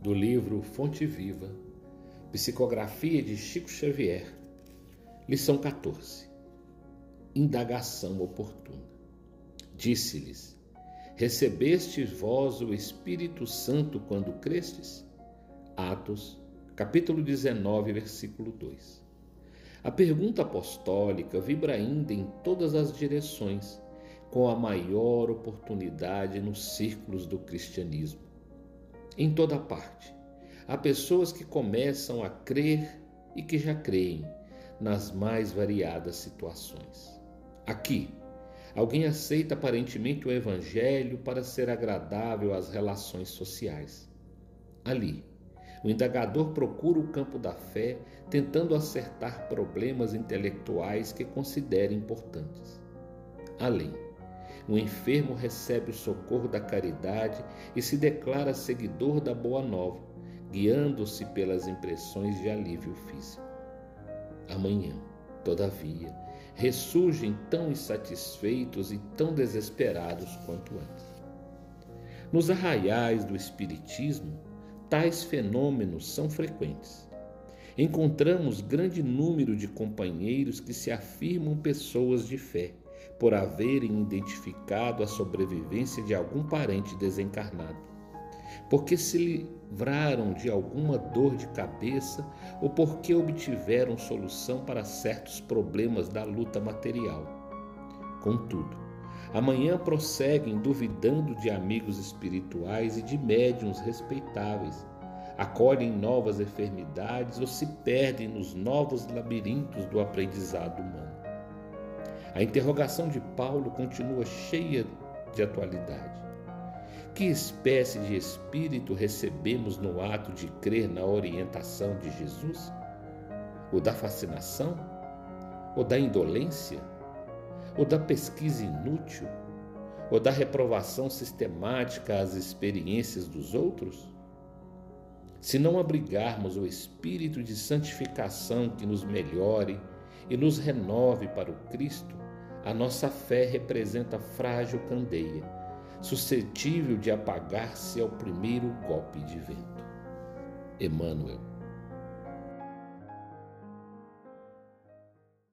do livro Fonte Viva, Psicografia de Chico Xavier, lição 14. Indagação oportuna. Disse-lhes: Recebestes vós o Espírito Santo quando crestes? Atos, capítulo 19, versículo 2. A pergunta apostólica vibra ainda em todas as direções, com a maior oportunidade nos círculos do cristianismo em toda parte. Há pessoas que começam a crer e que já creem nas mais variadas situações. Aqui, alguém aceita aparentemente o Evangelho para ser agradável às relações sociais. Ali, o indagador procura o campo da fé, tentando acertar problemas intelectuais que considera importantes. Além, o enfermo recebe o socorro da caridade e se declara seguidor da Boa Nova, guiando-se pelas impressões de alívio físico. Amanhã, todavia, ressurgem tão insatisfeitos e tão desesperados quanto antes. Nos arraiais do Espiritismo, tais fenômenos são frequentes. Encontramos grande número de companheiros que se afirmam pessoas de fé por haverem identificado a sobrevivência de algum parente desencarnado, porque se livraram de alguma dor de cabeça ou porque obtiveram solução para certos problemas da luta material. Contudo, amanhã prosseguem duvidando de amigos espirituais e de médiuns respeitáveis, acolhem novas enfermidades ou se perdem nos novos labirintos do aprendizado humano. A interrogação de Paulo continua cheia de atualidade. Que espécie de espírito recebemos no ato de crer na orientação de Jesus? O da fascinação? O da indolência? O da pesquisa inútil? Ou da reprovação sistemática às experiências dos outros? Se não abrigarmos o espírito de santificação que nos melhore e nos renove para o Cristo, a nossa fé representa frágil candeia, suscetível de apagar-se ao primeiro golpe de vento. Emmanuel